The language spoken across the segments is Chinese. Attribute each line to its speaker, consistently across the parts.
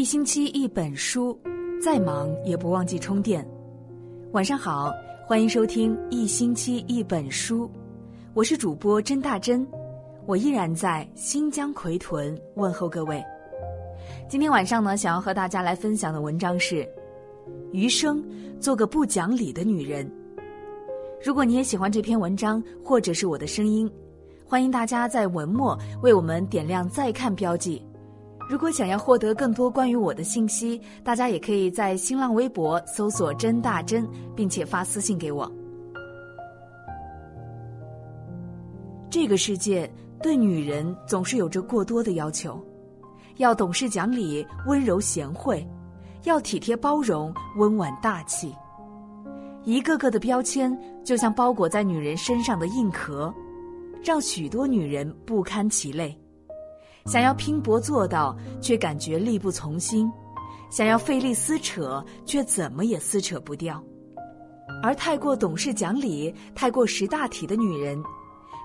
Speaker 1: 一星期一本书，再忙也不忘记充电。晚上好，欢迎收听一星期一本书，我是主播甄大珍，我依然在新疆奎屯问候各位。今天晚上呢，想要和大家来分享的文章是：余生做个不讲理的女人。如果你也喜欢这篇文章，或者是我的声音，欢迎大家在文末为我们点亮再看标记。如果想要获得更多关于我的信息，大家也可以在新浪微博搜索“甄大珍”，并且发私信给我。这个世界对女人总是有着过多的要求，要懂事讲理、温柔贤惠，要体贴包容、温婉大气，一个个的标签就像包裹在女人身上的硬壳，让许多女人不堪其累。想要拼搏做到，却感觉力不从心；想要费力撕扯，却怎么也撕扯不掉。而太过懂事讲理、太过识大体的女人，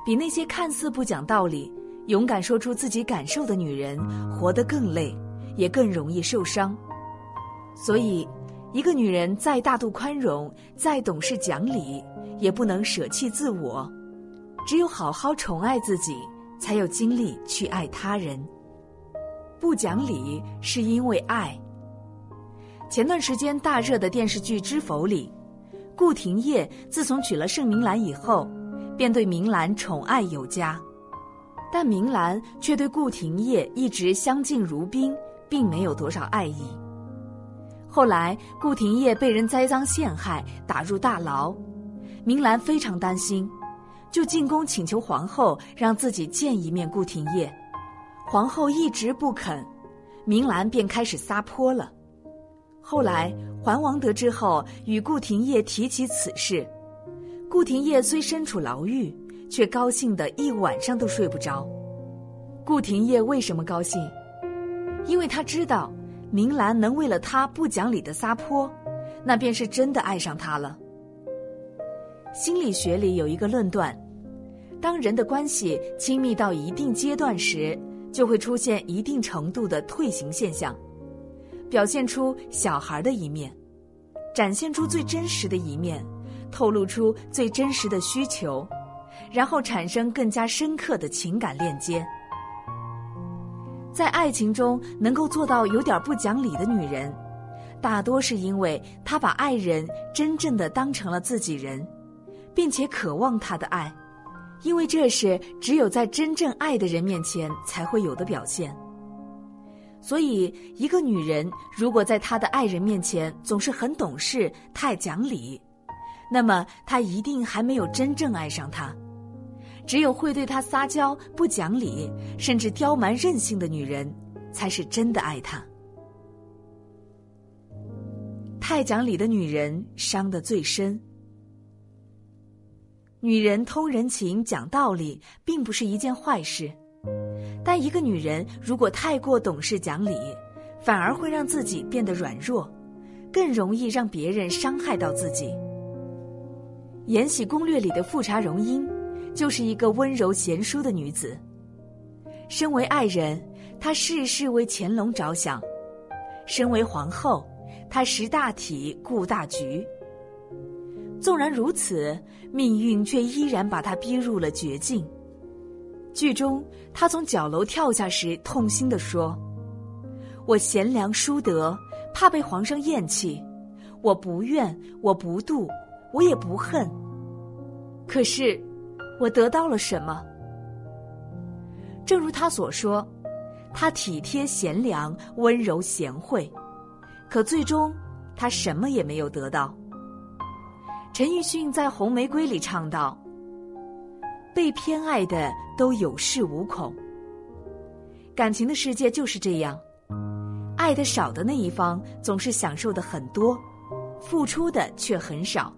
Speaker 1: 比那些看似不讲道理、勇敢说出自己感受的女人，活得更累，也更容易受伤。所以，一个女人再大度宽容、再懂事讲理，也不能舍弃自我。只有好好宠爱自己。才有精力去爱他人。不讲理是因为爱。前段时间大热的电视剧《知否》里，顾廷烨自从娶了盛明兰以后，便对明兰宠爱有加，但明兰却对顾廷烨一直相敬如宾，并没有多少爱意。后来顾廷烨被人栽赃陷害，打入大牢，明兰非常担心。就进宫请求皇后让自己见一面顾廷烨，皇后一直不肯，明兰便开始撒泼了。后来桓王得知后，与顾廷烨提起此事，顾廷烨虽身处牢狱，却高兴的一晚上都睡不着。顾廷烨为什么高兴？因为他知道明兰能为了他不讲理的撒泼，那便是真的爱上他了。心理学里有一个论断。当人的关系亲密到一定阶段时，就会出现一定程度的退行现象，表现出小孩的一面，展现出最真实的一面，透露出最真实的需求，然后产生更加深刻的情感链接。在爱情中能够做到有点不讲理的女人，大多是因为她把爱人真正的当成了自己人，并且渴望他的爱。因为这是只有在真正爱的人面前才会有的表现，所以一个女人如果在她的爱人面前总是很懂事、太讲理，那么她一定还没有真正爱上他。只有会对他撒娇、不讲理，甚至刁蛮任性的女人，才是真的爱他。太讲理的女人伤得最深。女人通人情、讲道理，并不是一件坏事，但一个女人如果太过懂事讲理，反而会让自己变得软弱，更容易让别人伤害到自己。《延禧攻略》里的富察容音，就是一个温柔贤淑的女子。身为爱人，她事事为乾隆着想；身为皇后，她识大体、顾大局。纵然如此，命运却依然把他逼入了绝境。剧中，他从角楼跳下时，痛心地说：“我贤良淑德，怕被皇上厌弃，我不怨，我不妒，我也不恨。可是，我得到了什么？正如他所说，他体贴贤良、温柔贤惠，可最终，他什么也没有得到。”陈奕迅在《红玫瑰》里唱道：“被偏爱的都有恃无恐。感情的世界就是这样，爱的少的那一方总是享受的很多，付出的却很少；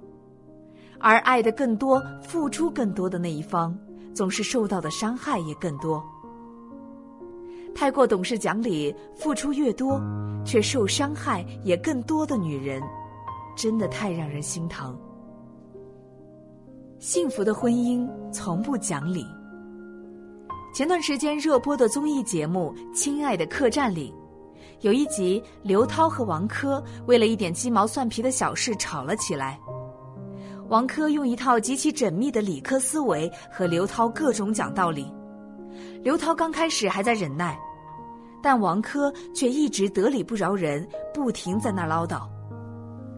Speaker 1: 而爱的更多、付出更多的那一方，总是受到的伤害也更多。太过懂事讲理、付出越多，却受伤害也更多的女人，真的太让人心疼。”幸福的婚姻从不讲理。前段时间热播的综艺节目《亲爱的客栈》里，有一集，刘涛和王珂为了一点鸡毛蒜皮的小事吵了起来。王珂用一套极其缜密的理科思维和刘涛各种讲道理。刘涛刚开始还在忍耐，但王珂却一直得理不饶人，不停在那唠叨。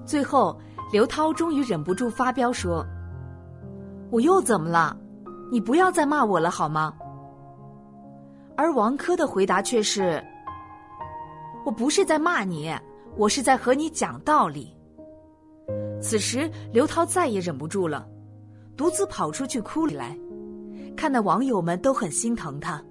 Speaker 1: 最后，刘涛终于忍不住发飙说：“我又怎么了？你不要再骂我了好吗？”而王珂的回答却是：“我不是在骂你，我是在和你讲道理。”此时，刘涛再也忍不住了，独自跑出去哭起来，看得网友们都很心疼他。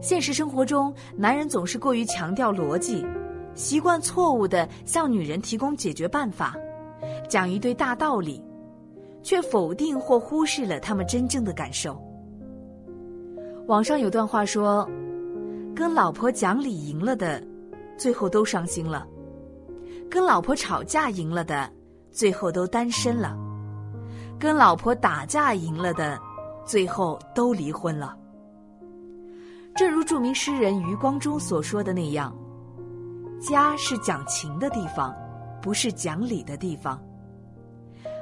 Speaker 1: 现实生活中，男人总是过于强调逻辑，习惯错误的向女人提供解决办法，讲一堆大道理，却否定或忽视了他们真正的感受。网上有段话说：“跟老婆讲理赢了的，最后都伤心了。”跟老婆吵架赢了的，最后都单身了；跟老婆打架赢了的，最后都离婚了。正如著名诗人余光中所说的那样：“家是讲情的地方，不是讲理的地方。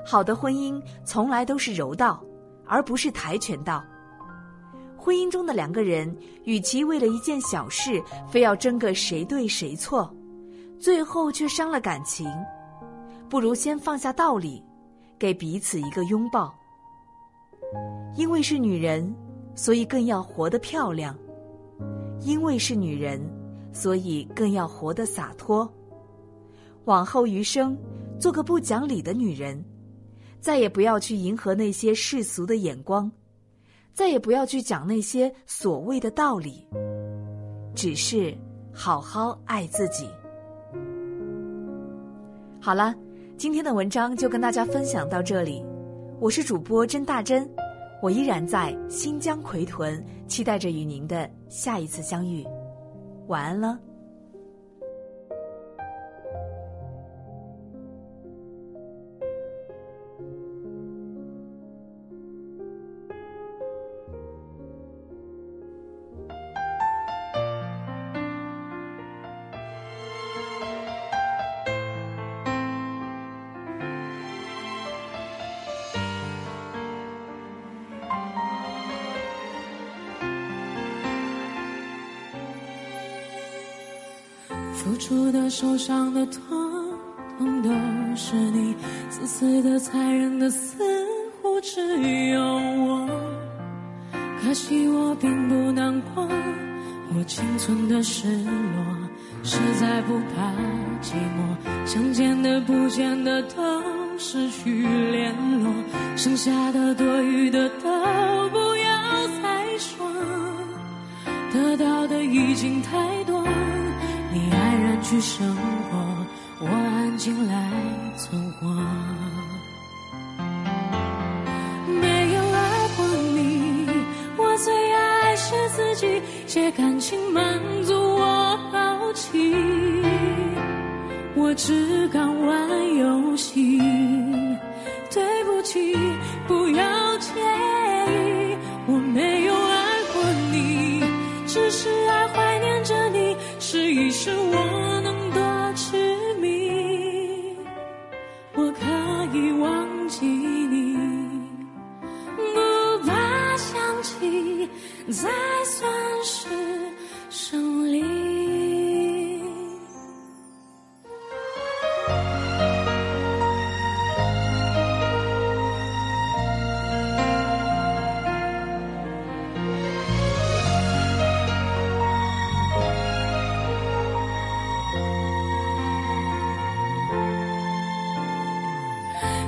Speaker 1: 好的婚姻从来都是柔道，而不是跆拳道。婚姻中的两个人，与其为了一件小事非要争个谁对谁错。”最后却伤了感情，不如先放下道理，给彼此一个拥抱。因为是女人，所以更要活得漂亮；因为是女人，所以更要活得洒脱。往后余生，做个不讲理的女人，再也不要去迎合那些世俗的眼光，再也不要去讲那些所谓的道理，只是好好爱自己。好了，今天的文章就跟大家分享到这里。我是主播甄大珍，我依然在新疆奎屯，期待着与您的下一次相遇。晚安了。
Speaker 2: 付出的、受伤的，统统都是你；自私的、残忍的，似乎只有我。可惜我并不难过，我仅存的失落，实在不怕寂寞。想见的、不见的，都失去联络，剩下的、多余的，都不要再说。得到的已经太多。你安然去生活，我安静来存活。没有爱过你，我最爱是自己，借感情满足我好奇。我只敢玩游戏，才算是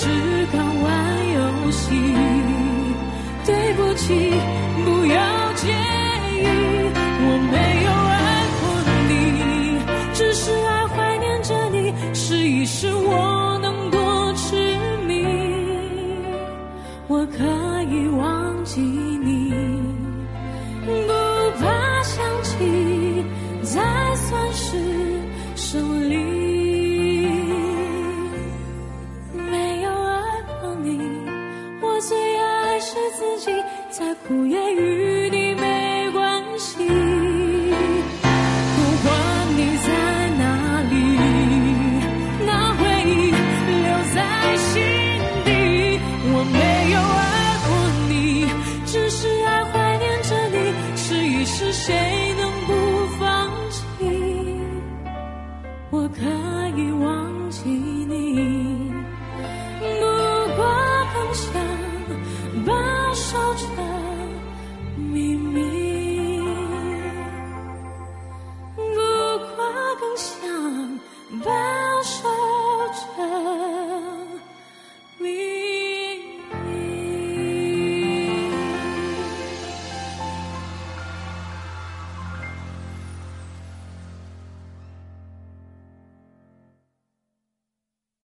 Speaker 2: 只敢玩游戏。对不起，不要介意，我没有爱过你，只是爱怀念着你，试一试我能多痴迷。我可以忘记你，不怕想起，才算是